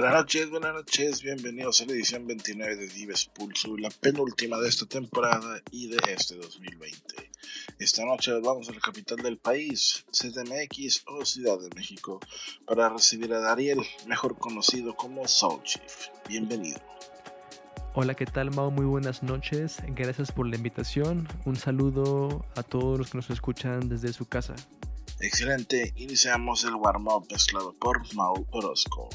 Buenas noches, buenas noches, bienvenidos a la edición 29 de Dives Pulso, la penúltima de esta temporada y de este 2020. Esta noche vamos a la capital del país, CDMX o Ciudad de México, para recibir a Dariel, mejor conocido como Soul Chief. Bienvenido. Hola, ¿qué tal Mao? Muy buenas noches, gracias por la invitación. Un saludo a todos los que nos escuchan desde su casa. Excelente, iniciamos el warm-up mezclado por Mau Orozco.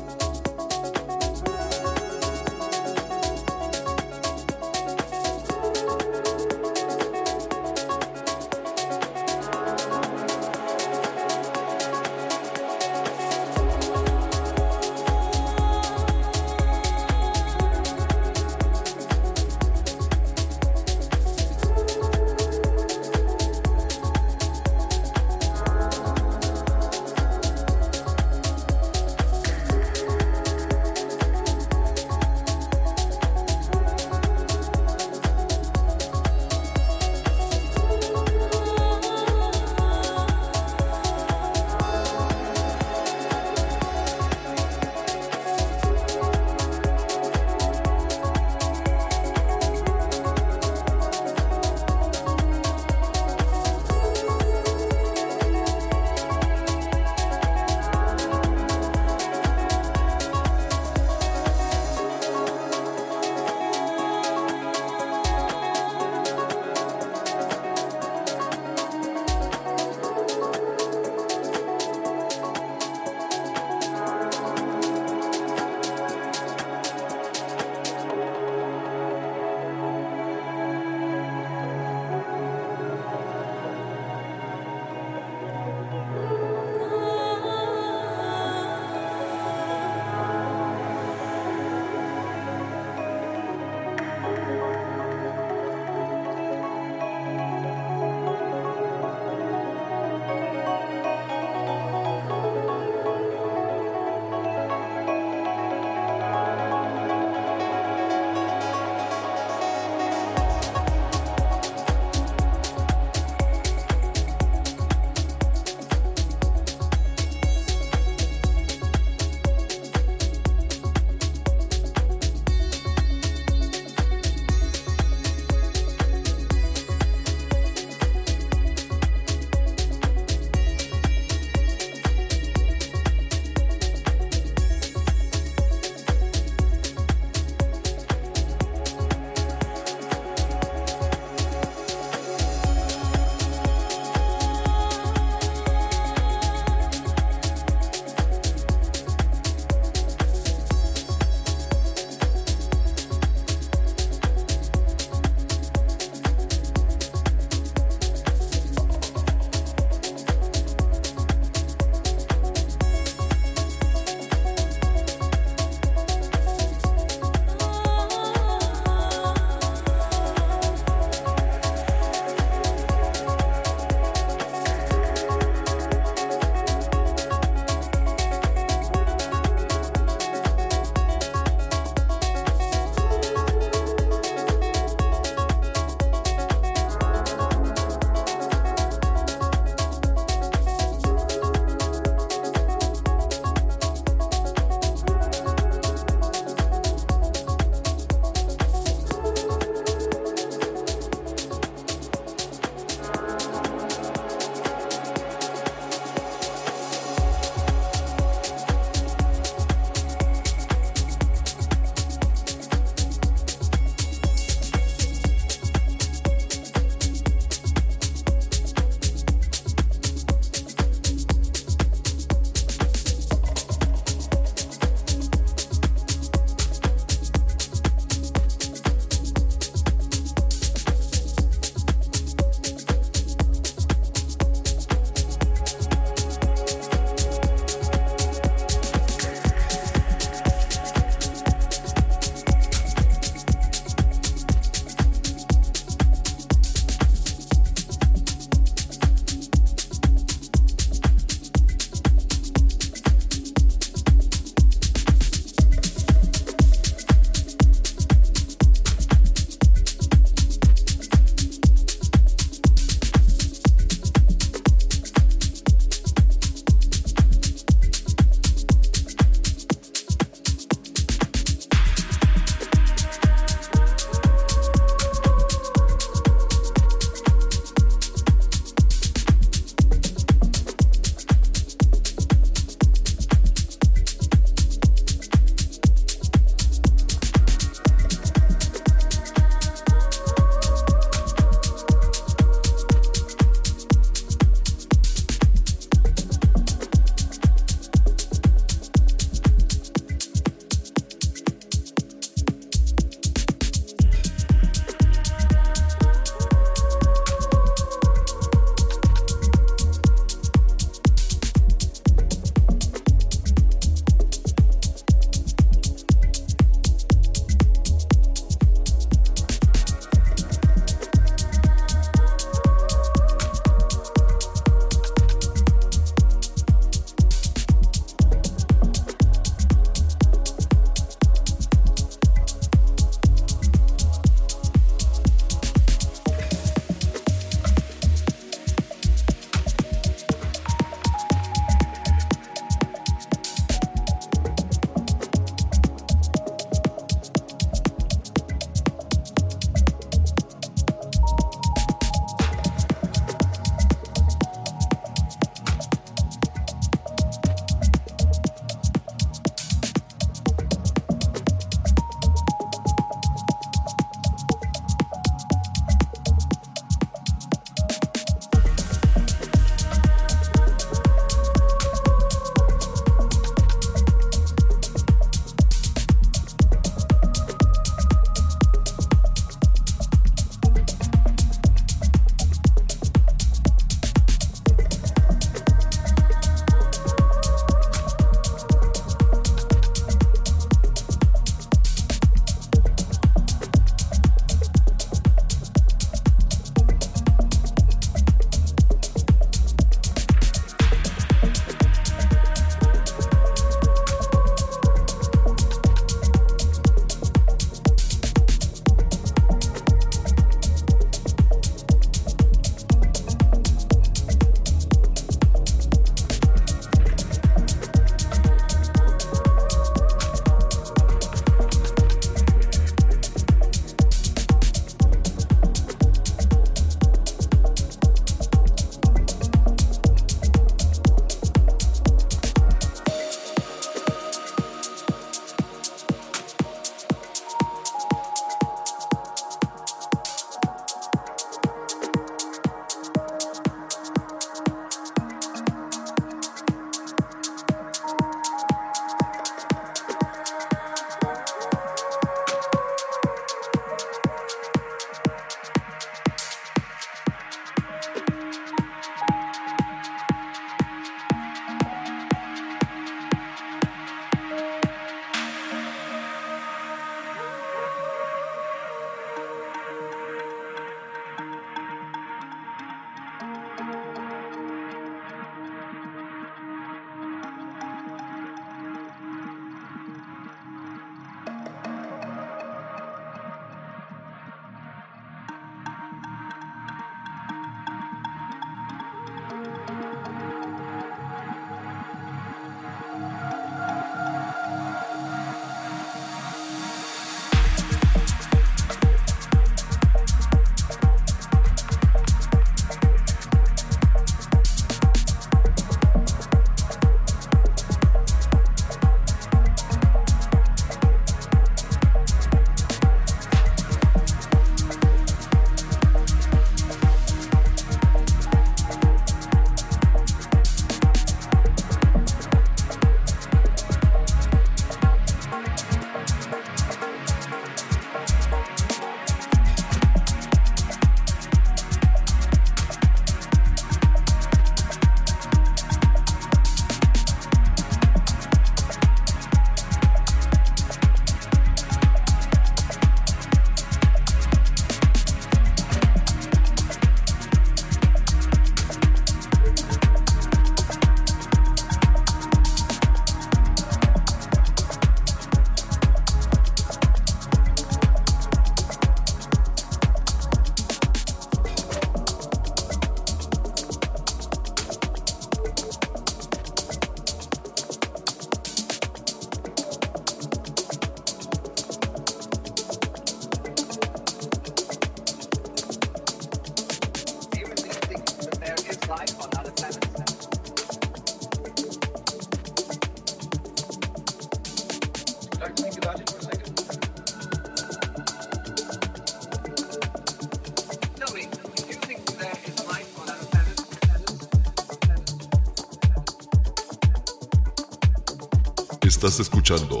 Escuchando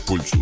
Pulsu.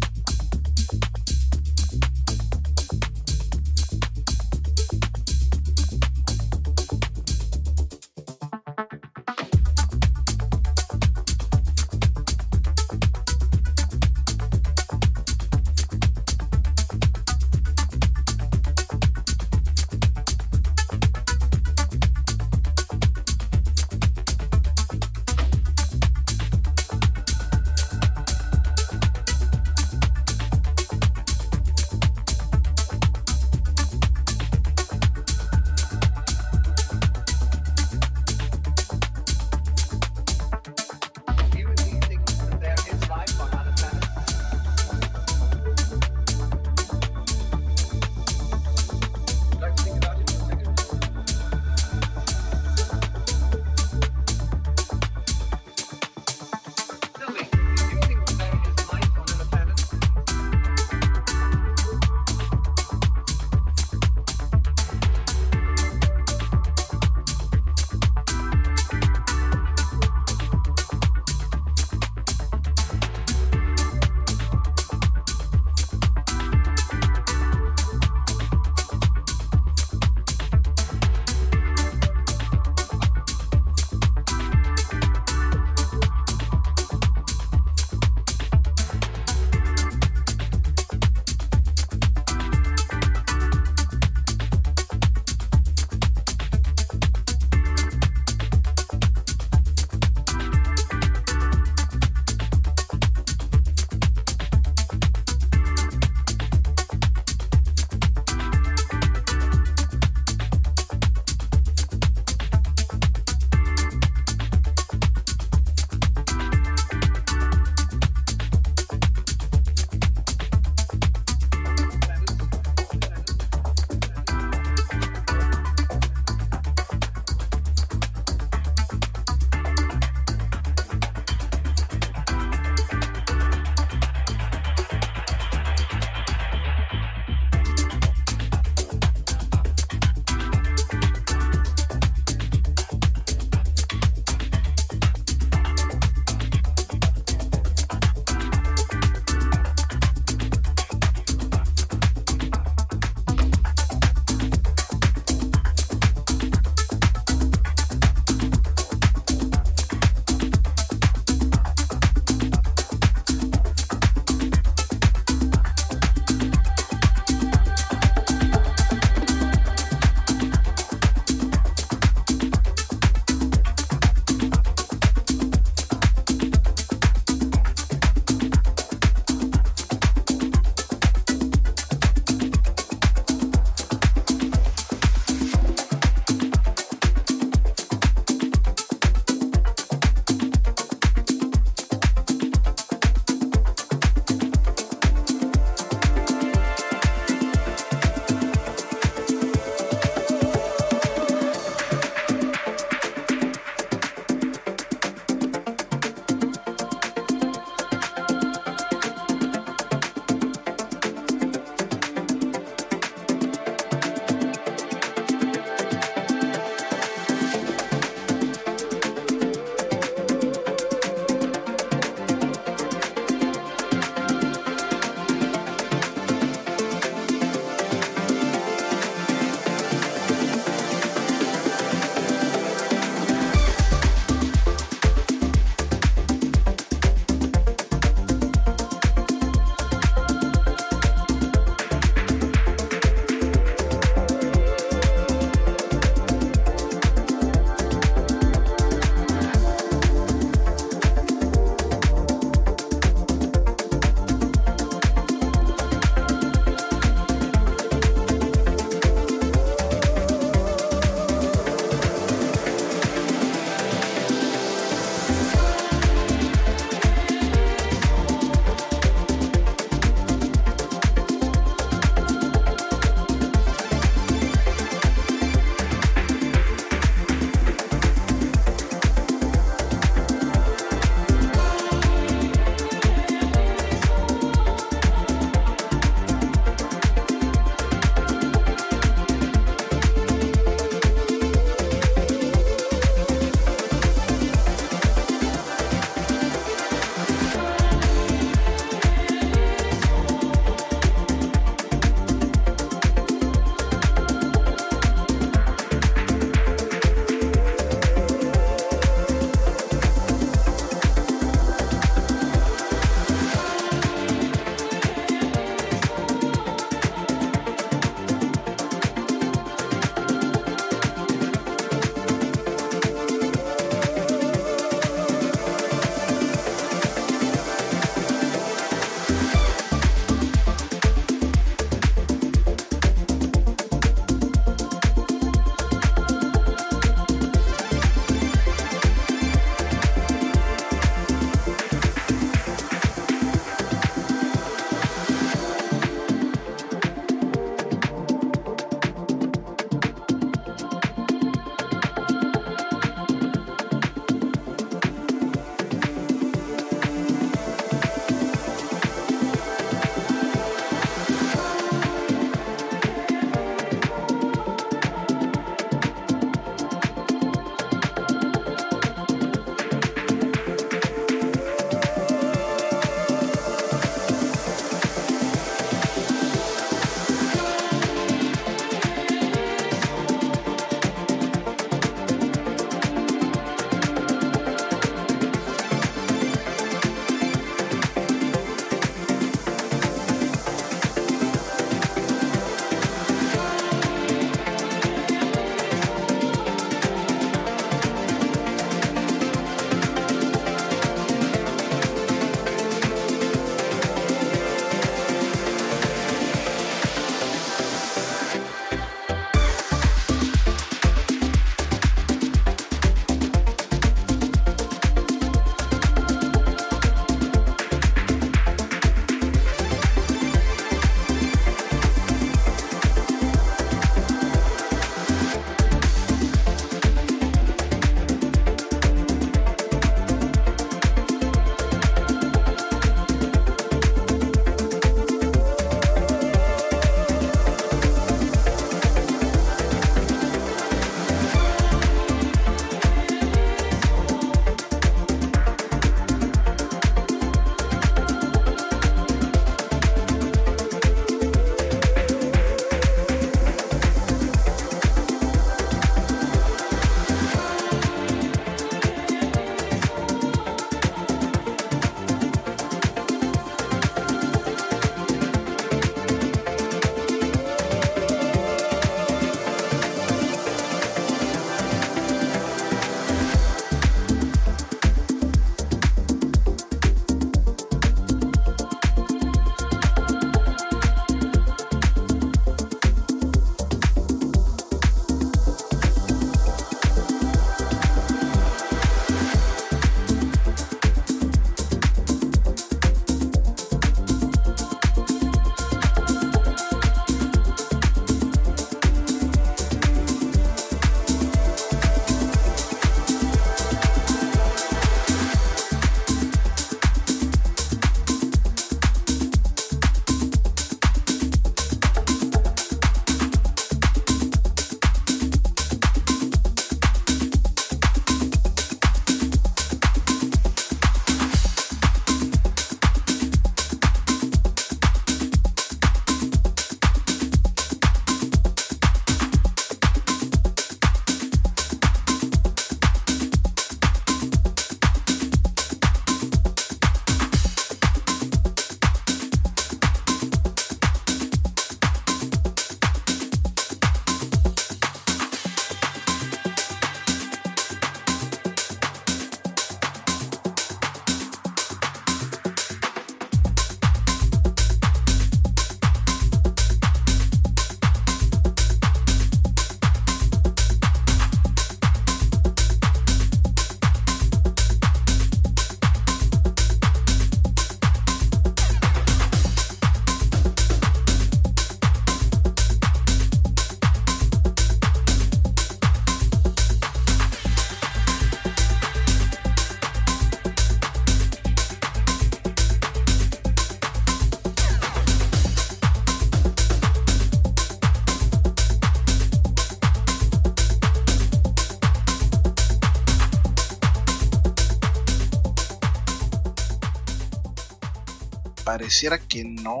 Pareciera que no,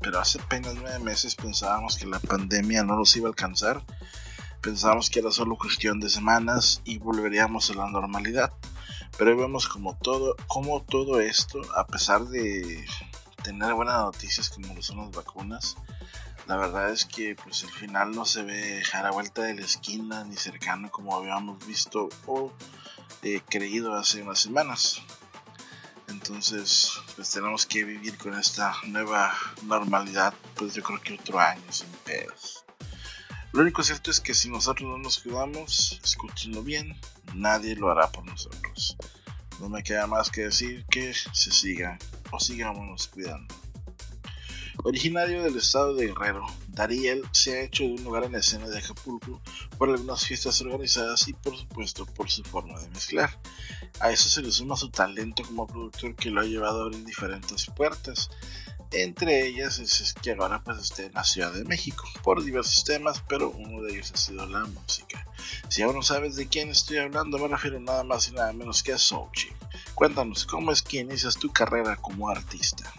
pero hace apenas nueve meses pensábamos que la pandemia no nos iba a alcanzar. Pensábamos que era solo cuestión de semanas y volveríamos a la normalidad. Pero vemos como todo, como todo esto, a pesar de tener buenas noticias como lo son las vacunas, la verdad es que pues el final no se ve a la vuelta de la esquina ni cercano como habíamos visto o eh, creído hace unas semanas. Entonces, pues tenemos que vivir con esta nueva normalidad, pues yo creo que otro año sin pedos. Lo único cierto es que si nosotros no nos cuidamos, escúchenlo bien, nadie lo hará por nosotros. No me queda más que decir que se siga o sigámonos cuidando. Originario del estado de Guerrero, Dariel se ha hecho de un lugar en la escena de Acapulco por algunas fiestas organizadas y por supuesto por su forma de mezclar. A eso se le suma su talento como productor que lo ha llevado a abrir diferentes puertas. Entre ellas es que ahora pues esté en la Ciudad de México por diversos temas, pero uno de ellos ha sido la música. Si aún no sabes de quién estoy hablando, me refiero nada más y nada menos que a Soulchick. Cuéntanos, ¿cómo es que inicias tu carrera como artista?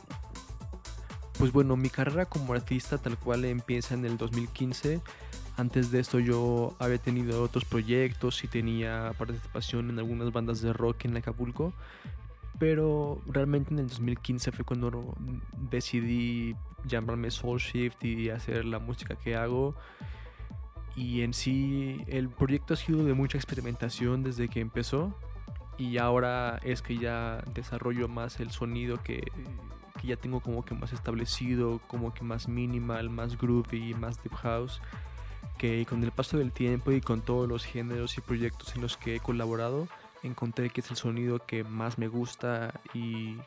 Pues bueno, mi carrera como artista tal cual empieza en el 2015. Antes de esto yo había tenido otros proyectos y tenía participación en algunas bandas de rock en Acapulco. Pero realmente en el 2015 fue cuando decidí llamarme Soul Shift y hacer la música que hago. Y en sí el proyecto ha sido de mucha experimentación desde que empezó. Y ahora es que ya desarrollo más el sonido que que ya tengo como que más establecido, como que más minimal, más groovy, más deep house, que con el paso del tiempo y con todos los géneros y proyectos en los que he colaborado, encontré que es el sonido que más me gusta y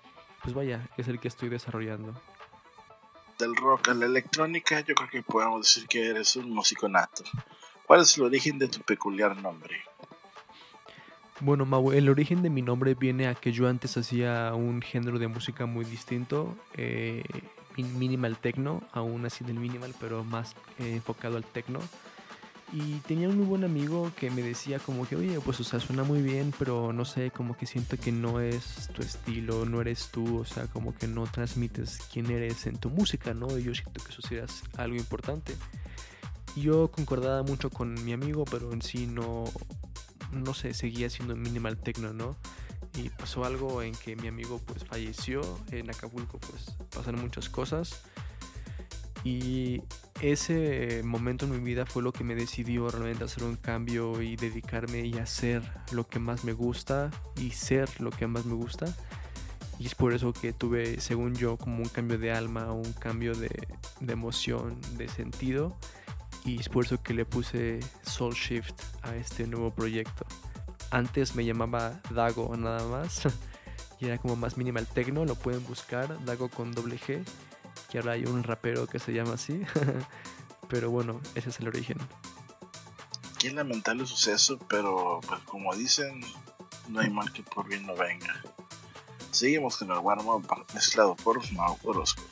pues vaya, es el que estoy desarrollando. Del rock a la electrónica, yo creo que podemos decir que eres un músico nato. ¿Cuál es el origen de tu peculiar nombre? Bueno, Mau, el origen de mi nombre viene a que yo antes hacía un género de música muy distinto, eh, minimal techno, aún así del minimal, pero más eh, enfocado al techno. Y tenía un muy buen amigo que me decía como que, oye, pues o sea, suena muy bien, pero no sé, como que siento que no es tu estilo, no eres tú, o sea, como que no transmites quién eres en tu música, ¿no? Y yo siento que eso sería algo importante. Yo concordaba mucho con mi amigo, pero en sí no, no sé, seguía siendo minimal techno, ¿no? Y pasó algo en que mi amigo pues falleció, en Acapulco pues pasaron muchas cosas y ese momento en mi vida fue lo que me decidió realmente hacer un cambio y dedicarme y hacer lo que más me gusta y ser lo que más me gusta. Y es por eso que tuve, según yo, como un cambio de alma, un cambio de, emoción, de sentido y es por eso que le puse Soul Shift a este nuevo proyecto. Antes me llamaba Dago nada más y era como más minimal techno, lo pueden buscar, Dago con doble G, que ahora hay un rapero que se llama así, pero bueno, ese es el origen. Qué lamentable suceso, pero pues como dicen, no hay mal que por bien no venga. Seguimos con el warm mezclado por Mau Orozco.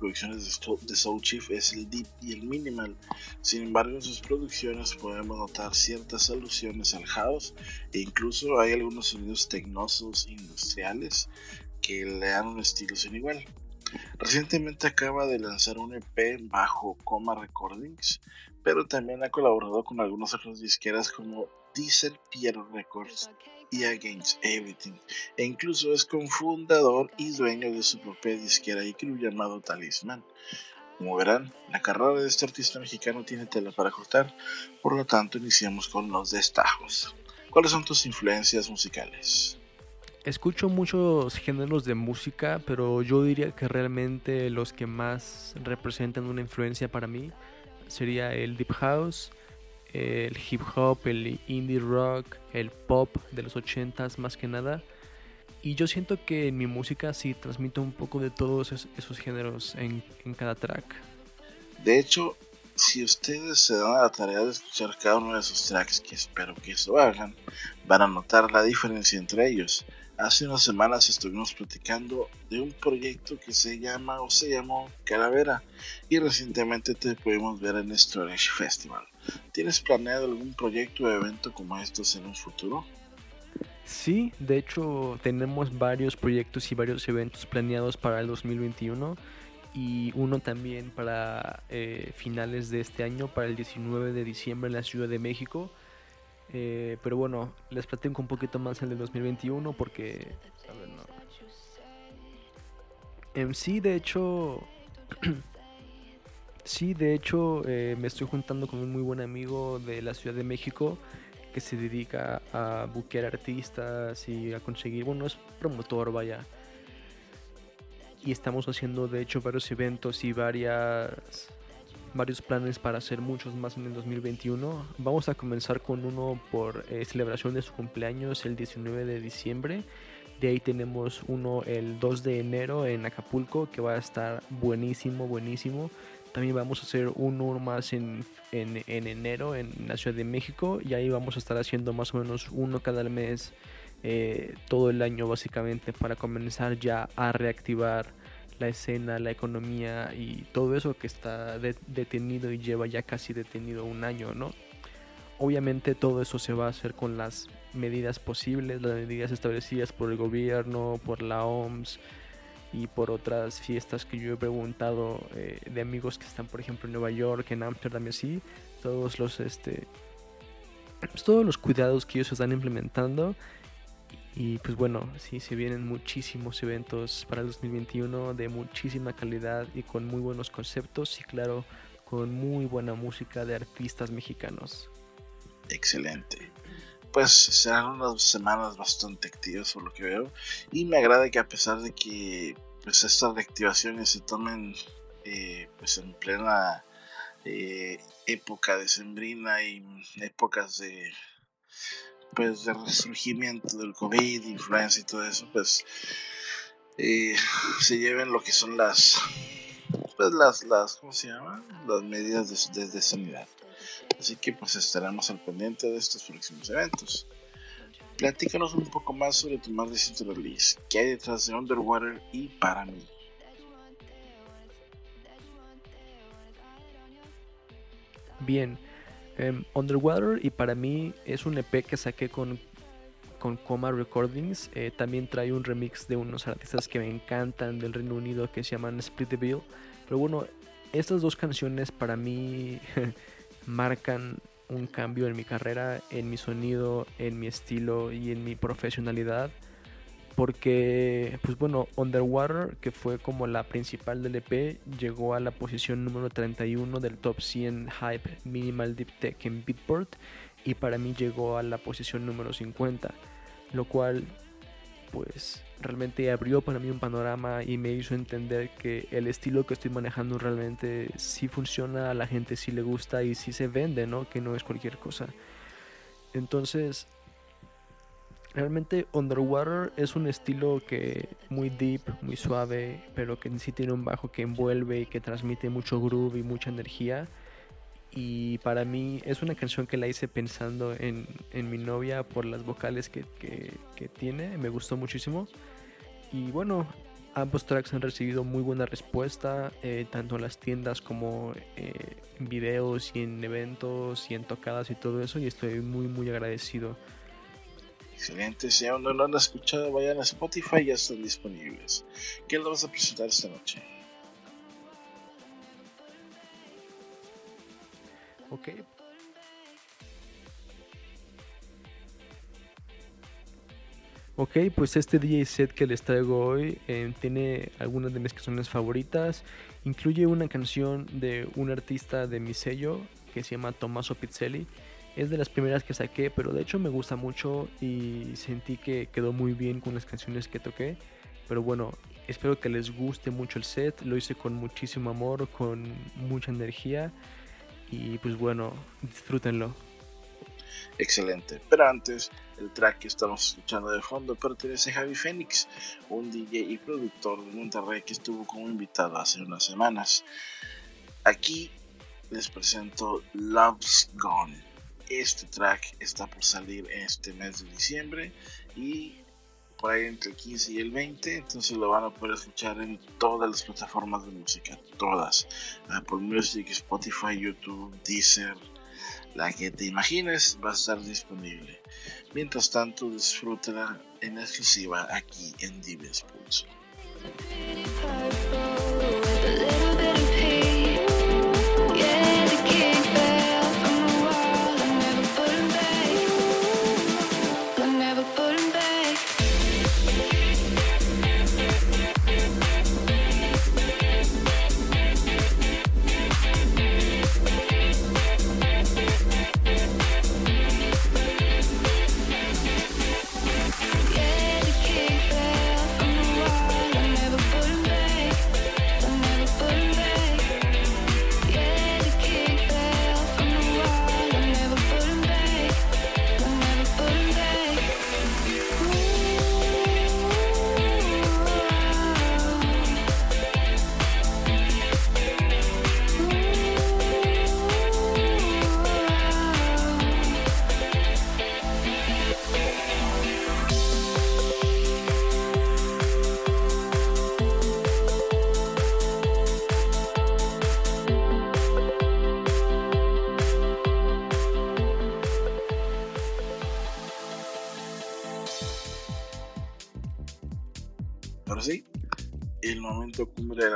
Producciones de Soul Chief es el deep y el minimal. Sin embargo, en sus producciones podemos notar ciertas alusiones al house e incluso hay algunos sonidos tecnosos industriales que le dan un estilo sin igual. Recientemente acaba de lanzar un EP bajo Coma Recordings, pero también ha colaborado con algunos otros disqueras como Diesel Piero Records y Against Everything, e incluso es cofundador y dueño de su propia disquera y crew llamado Talisman. Como verán, la carrera de este artista mexicano tiene tela para cortar, por lo tanto iniciamos con los destajos. ¿Cuáles son tus influencias musicales? Escucho muchos géneros de música, pero yo diría que realmente los que más representan una influencia para mí sería el deep house, el hip hop, el indie rock, el pop de los 80s más que nada. Y yo siento que en mi música sí transmito un poco de todos esos, géneros en, en, cada track. De hecho, si ustedes se dan a la tarea de escuchar cada uno de esos tracks, que espero que eso hagan, van a notar la diferencia entre ellos. Hace unas semanas estuvimos platicando de un proyecto que se llama o se llamó Calavera y recientemente te pudimos ver en Storage Festival. ¿Tienes planeado algún proyecto o evento como estos en un futuro? Sí, de hecho tenemos varios proyectos y varios eventos planeados para el 2021 y uno también para eh, finales de este año, para el 19 de diciembre en la Ciudad de México eh, pero bueno, les platico un poquito más el de 2021 porque... A ver, no. Sí, de hecho... sí, de hecho, eh, me estoy juntando con un muy buen amigo de la Ciudad de México que se dedica a buquear artistas y a conseguir, bueno, es promotor, vaya. Y estamos haciendo, de hecho, varios eventos y varias varios planes para hacer muchos más en el 2021. Vamos a comenzar con uno por eh, celebración de su cumpleaños el 19 de diciembre. De ahí tenemos uno el 2 de enero en Acapulco que va a estar buenísimo, buenísimo. También vamos a hacer uno más en, en, enero en la Ciudad de México y ahí vamos a estar haciendo más o menos uno cada mes eh, todo el año básicamente para comenzar ya a reactivar la escena, la economía y todo eso que está detenido y lleva ya casi detenido un año, ¿no? Obviamente todo eso se va a hacer con las medidas posibles, las medidas establecidas por el gobierno, por la OMS y por otras fiestas que yo he preguntado eh, de amigos que están, por ejemplo, en Nueva York, en Ámsterdam y así, todos los este pues, todos los cuidados que ellos están implementando y pues bueno, sí, se vienen muchísimos eventos para el 2021 de muchísima calidad y con muy buenos conceptos y claro, con muy buena música de artistas mexicanos. Excelente. Pues serán unas semanas bastante activas por lo que veo y me agrada que a pesar de que pues estas reactivaciones se tomen eh, pues en plena eh, época decembrina y épocas de pues de resurgimiento del COVID, influenza y todo eso, pues eh, se lleven lo que son las pues las las ¿cómo se llama? las medidas de, de, sanidad. Así que pues estaremos al pendiente de estos próximos eventos. Platícanos un poco más sobre tu más reciente release, qué hay detrás de Underwater y para mí. Bien, Em, Underwater y para mí es un EP que saqué con, con Coma Recordings. Eh, también trae un remix de unos artistas que me encantan del Reino Unido que se llaman Split the Bill. Pero bueno, estas dos canciones para mí marcan un cambio en mi carrera, en mi sonido, en mi estilo y en mi profesionalidad porque, pues bueno, Underwater, que fue como la principal del EP, llegó a la posición número 31 del top 100 Hype Minimal Deep Tech en Beatport y para mí llegó a la posición número 50, lo cual pues realmente abrió para mí un panorama y me hizo entender que el estilo que estoy manejando realmente sí funciona, a la gente sí le gusta y sí se vende, ¿no? Que no es cualquier cosa. Entonces, Realmente Underwater es un estilo que muy deep, muy suave, pero que sí tiene un bajo que envuelve y que transmite mucho groove y mucha energía. Y para mí es una canción que la hice pensando en, mi novia por las vocales que, que, tiene, me gustó muchísimo. Y bueno, ambos tracks han recibido muy buena respuesta, eh, tanto en las tiendas como eh, en videos y en eventos y en tocadas y todo eso, y estoy muy, muy agradecido. Excelente, si aún no lo han escuchado, vayan a Spotify, ya están disponibles. ¿Qué lo vas a presentar esta noche? Ok, Ok, pues este DJ set que les traigo hoy eh, tiene algunas de mis canciones favoritas. Incluye una canción de un artista de mi sello que se llama Tommaso Pizzelli. Es de las primeras que saqué, pero de hecho me gusta mucho y sentí que quedó muy bien con las canciones que toqué. Pero bueno, espero que les guste mucho el set. Lo hice con muchísimo amor, con mucha energía. Y pues bueno, disfrútenlo. Excelente. Pero antes, el track que estamos escuchando de fondo pertenece a Javi Phoenix, un DJ y productor de Monterrey que estuvo como invitado hace unas semanas. Aquí les presento Love's Gone. Este track está por salir este mes de diciembre y por ahí entre el 15 y el 20, entonces lo van a poder escuchar en todas las plataformas de música, todas, Apple Music, Spotify, YouTube, Deezer, la que te imagines va a estar disponible. Mientras tanto, disfrútela en exclusiva aquí en Dives Pulso.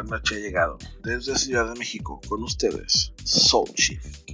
Noche ha llegado. Desde Ciudad de México, con ustedes, Soul Shift.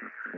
to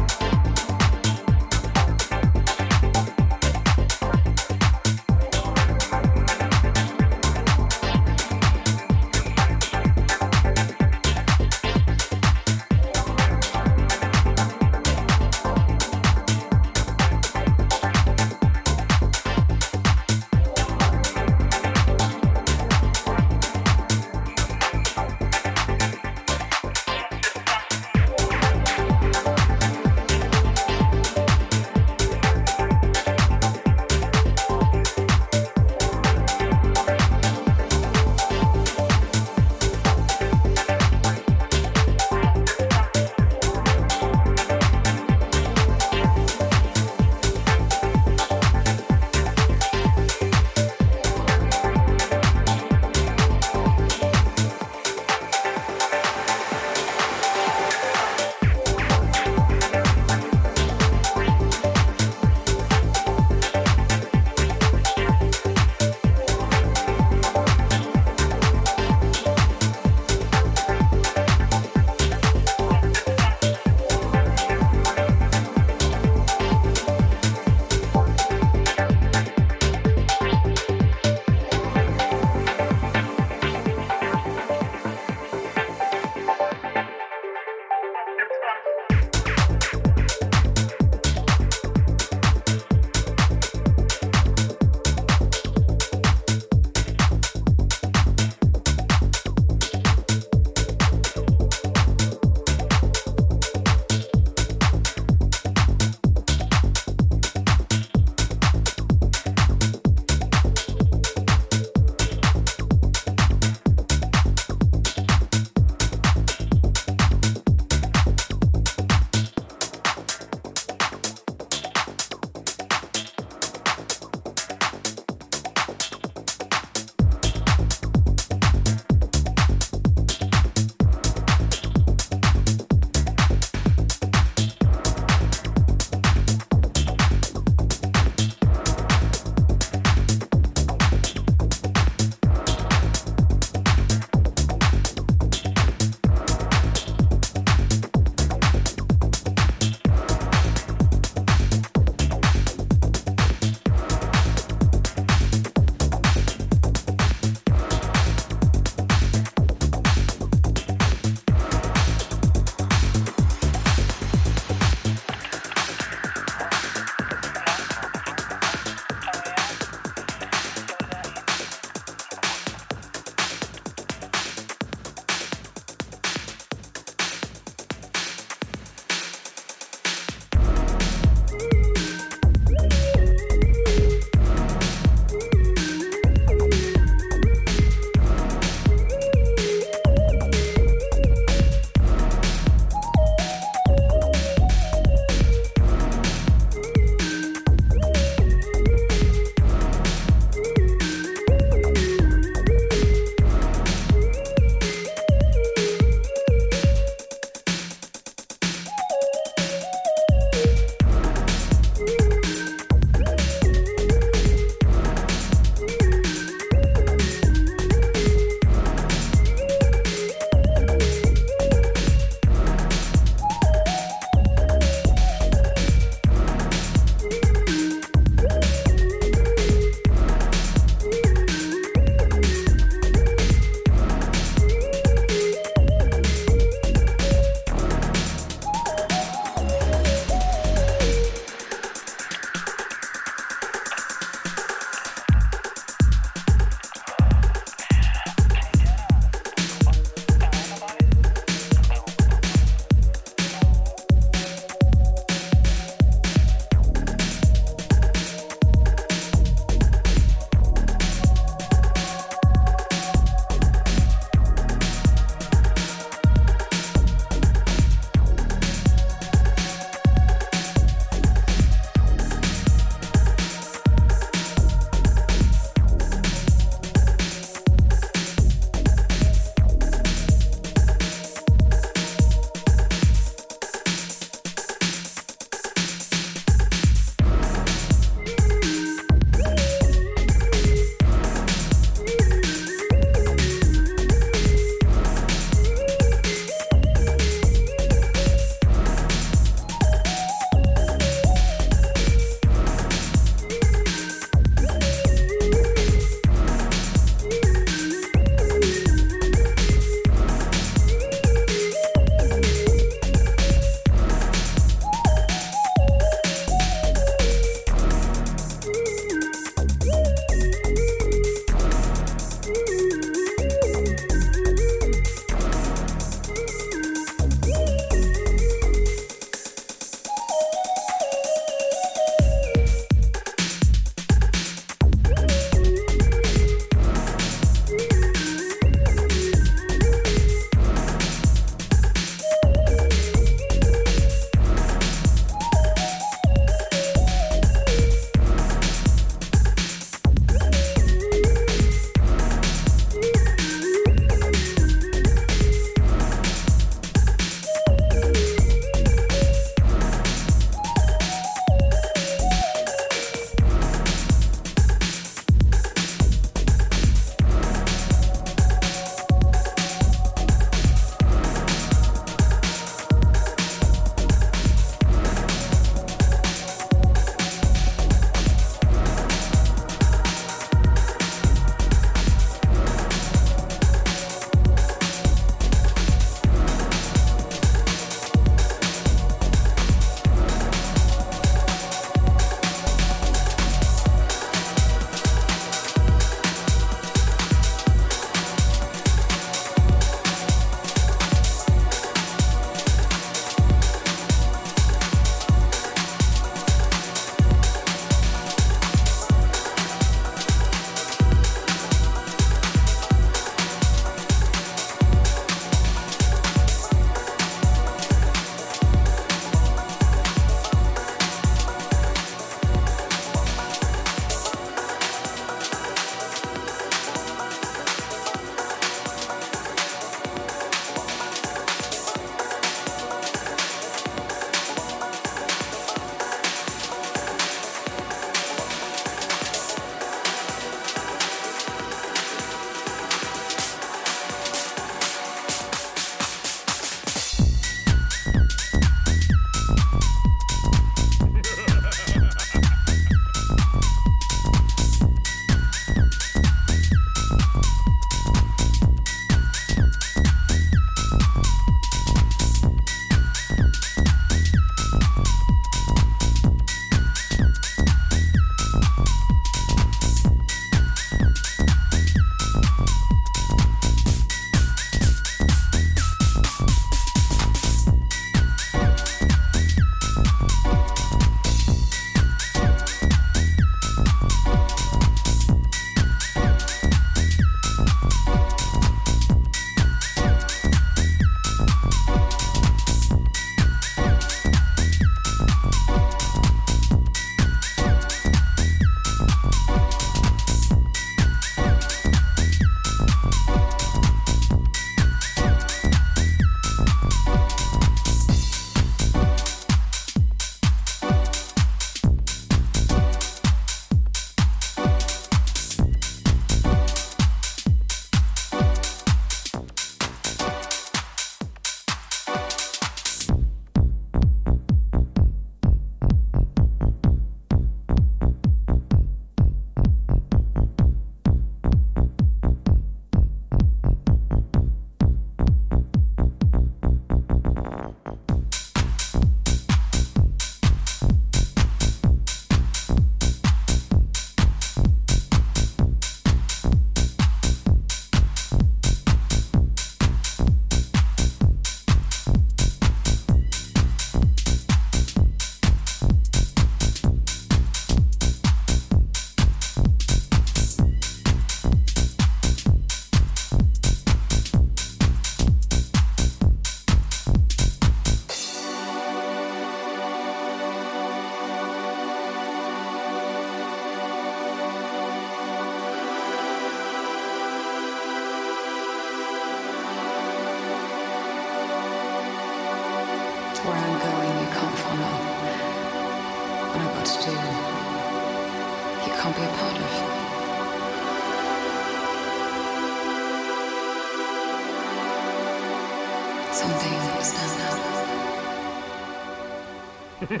Oh,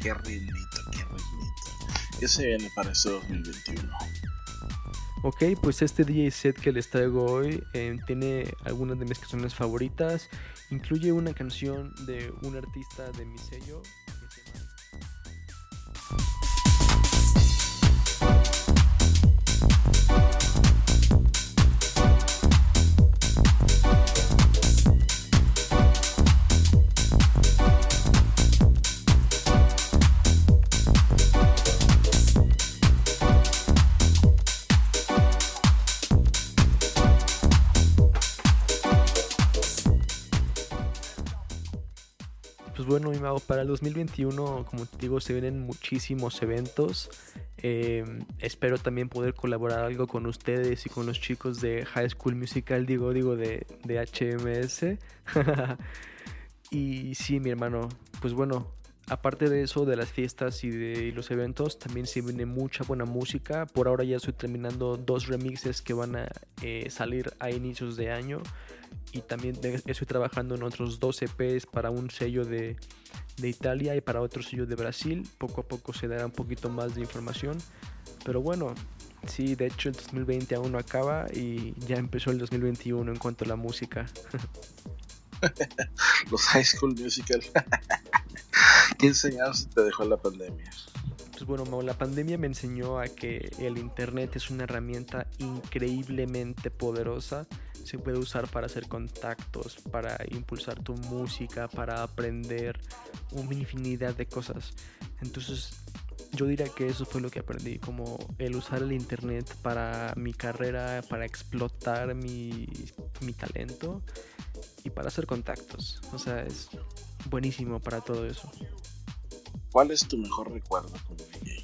qué ritmito, qué ritmito. ¿Qué se viene para este 2021? Ok, pues este DJ set que les traigo hoy eh, tiene algunas de mis canciones favoritas. Incluye una canción de un artista de mi sello para el 2021, como te digo, se vienen muchísimos eventos. Eh, espero también poder colaborar algo con ustedes y con los chicos de High School Musical, digo, digo, de, de HMS. y sí, mi hermano, pues bueno, aparte de eso, de las fiestas y de los eventos, también se viene mucha buena música. Por ahora ya estoy terminando dos remixes que van a eh, salir a inicios de año. Y también estoy trabajando en otros dos EPs para un sello de, de Italia y para otro sello de Brasil. Poco a poco se dará un poquito más de información. Pero bueno, sí, de hecho el 2020 aún no acaba y ya empezó el 2021 en cuanto a la música. Los High School Musical. ¿Qué enseñanza te dejó la pandemia? Pues bueno, la pandemia me enseñó a que el Internet es una herramienta increíblemente poderosa. Se puede usar para hacer contactos, para impulsar tu música, para aprender una infinidad de cosas. Entonces, yo diría que eso fue lo que aprendí, como el usar el Internet para mi carrera, para explotar mi, mi talento y para hacer contactos. O sea, es buenísimo para todo eso. ¿Cuál es tu mejor recuerdo como DJ?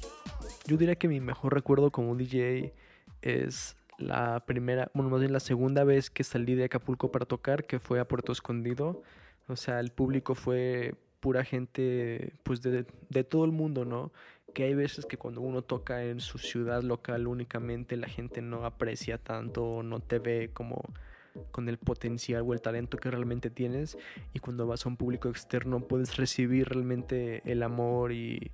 Yo diría que mi mejor recuerdo como DJ es la primera, bueno, más bien la segunda vez que salí de Acapulco para tocar, que fue a Puerto Escondido. O sea, el público fue pura gente, pues de, de todo el mundo, ¿no? Que hay veces que cuando uno toca en su ciudad local únicamente, la gente no aprecia tanto, no te ve como con el potencial o el talento que realmente tienes. Y cuando vas a un público externo puedes recibir realmente el amor y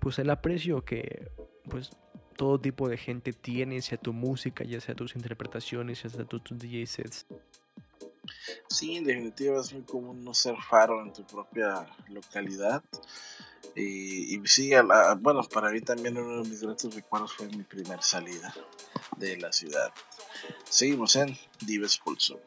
pues el aprecio que pues todo tipo de gente tiene hacia tu música, ya sea tus interpretaciones, ya sea tus, tus DJ sets. Sí, en definitiva es muy común no ser faro en tu propia localidad. Y, sí, bueno, para mí también uno de mis gratos recuerdos fue mi primera salida de la ciudad. Seguimos en Dives Pulso.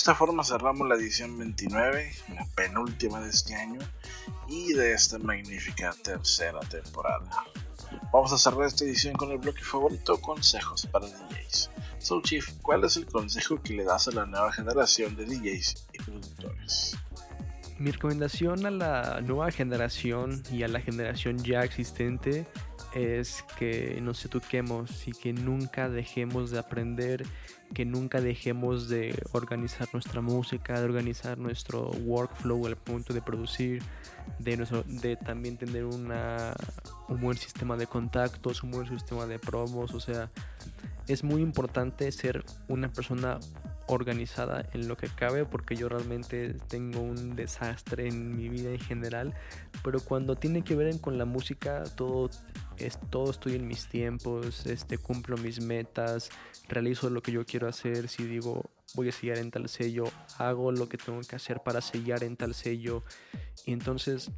Esta forma cerramos la edición 29, la penúltima de este año y de esta magnífica tercera temporada. Vamos a cerrar esta edición con el bloque favorito, consejos para DJs. So Chief, ¿cuál es el consejo que le das a la nueva generación de DJs y productores? Mi recomendación a la nueva generación y a la generación ya existente es que nos eduquemos y que nunca dejemos de aprender, que nunca dejemos de organizar nuestra música, de organizar nuestro workflow al punto de producir, de, nuestro, de también tener una, un buen sistema de contactos, un buen sistema de promos, o sea, es muy importante ser una persona organizada en lo que cabe porque yo realmente tengo un desastre en mi vida en general. Pero cuando tiene que ver con la música todo es todo estoy en mis tiempos este cumplo mis metas realizo lo que yo quiero hacer si digo voy a sellar en tal sello hago lo que tengo que hacer para sellar en tal sello y entonces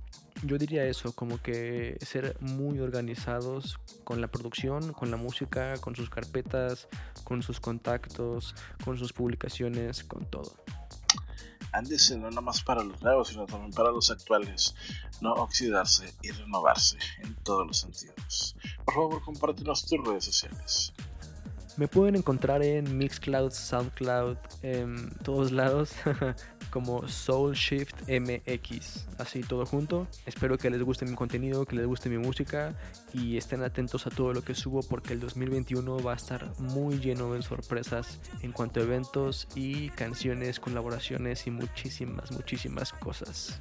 yo diría eso, como que ser muy organizados con la producción, con la música, con sus carpetas, con sus contactos, con sus publicaciones, con todo. Ándese no nada más para los nuevos, sino también para los actuales. No oxidarse y renovarse en todos los sentidos. Por favor, compártenos tus redes sociales. Me pueden encontrar en Mixcloud, Soundcloud, en todos lados, como Soul Shift MX, así todo junto. Espero que les guste mi contenido, que les guste mi música y estén atentos a todo lo que subo porque el 2021 va a estar muy lleno de sorpresas en cuanto a eventos y canciones, colaboraciones y muchísimas, muchísimas cosas.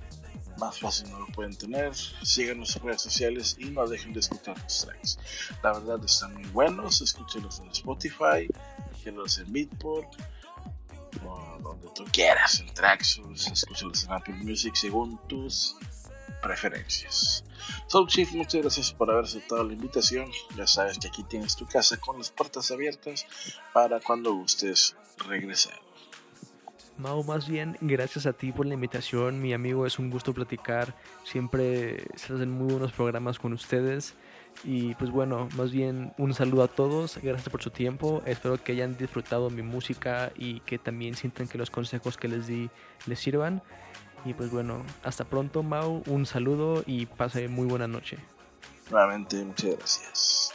Más fácil no lo pueden tener. Sigan nuestras redes sociales y no dejen de escuchar los tracks. La verdad están muy buenos. Escúchenlos en Spotify, escúchenlos en Beatport, o donde tú quieras, en Traxxus, escúchenlos en Apple Music según tus preferencias. Soul Chief, muchas gracias por haber aceptado la invitación. Ya sabes que aquí tienes tu casa con las puertas abiertas para cuando gustes regresar. Mau, más bien, gracias a ti por la invitación, mi amigo, es un gusto platicar, siempre se hacen muy buenos programas con ustedes y pues bueno, más bien un saludo a todos, gracias por su tiempo, espero que hayan disfrutado mi música y que también sientan que los consejos que les di les sirvan y pues bueno, hasta pronto Mau, un saludo y pase muy buena noche. Nuevamente, muchas gracias.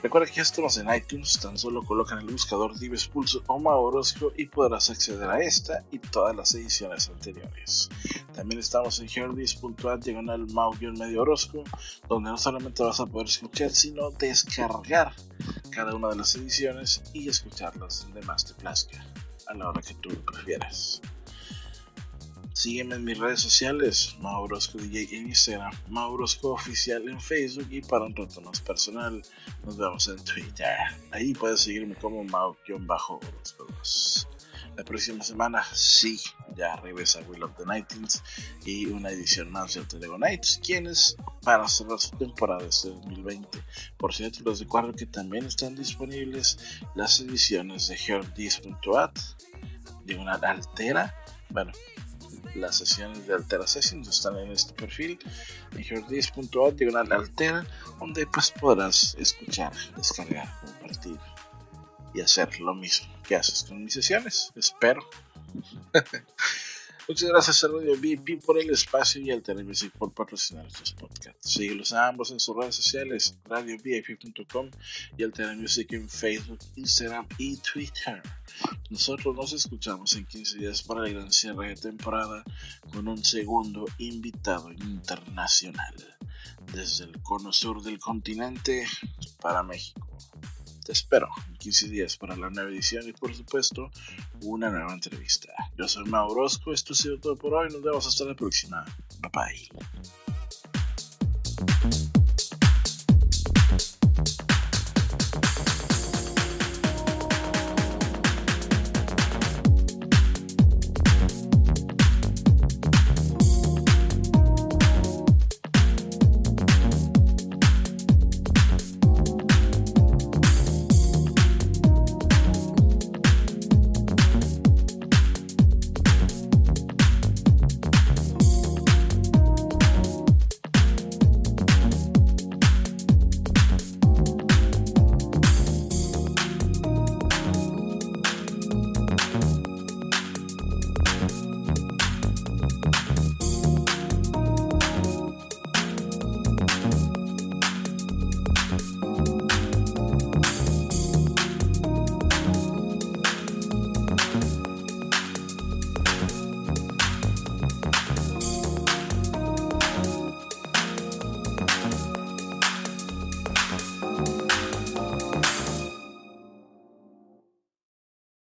Recuerda que estamos en iTunes, tan solo coloca en el buscador Dives Pulso o Orozco y podrás acceder a esta y todas las ediciones anteriores. También estamos en herdis.at diagonal Mau-medio Orozco, donde no solamente vas a poder escuchar, sino descargar cada una de las ediciones y escucharlas donde más te plazca, a la hora que tú prefieras. Sígueme en mis redes sociales, Maurosco DJ en Instagram, Maurosco Oficial en Facebook y para un rato más personal, nos vemos en Twitter. Ahí puedes seguirme como Mau-Orozco 2. La próxima semana, sí, ya regresa Will of the Nightings y una edición más de Telego Nights, quienes van a cerrar su temporada este 2020. Por cierto, les recuerdo que también están disponibles las ediciones de Heardis.at, de una altera, bueno, las sesiones de Altera Sessions están en este perfil en herdis.at diagonal altera donde pues podrás escuchar, descargar, compartir y hacer lo mismo que haces con mis sesiones, espero. Muchas gracias a Radio BP por el espacio y al Telemusic por patrocinar estos podcasts. Síguelos a ambos en sus redes sociales, radiobip.com y al Telemusic en Facebook, Instagram y Twitter. Nosotros nos escuchamos en 15 días para el gran cierre de temporada con un segundo invitado internacional desde el cono sur del continente para México. Te espero en 15 días para la nueva edición y por supuesto una nueva entrevista. Yo soy Mau Orozco, esto ha sido todo por hoy, nos vemos hasta la próxima. Bye bye.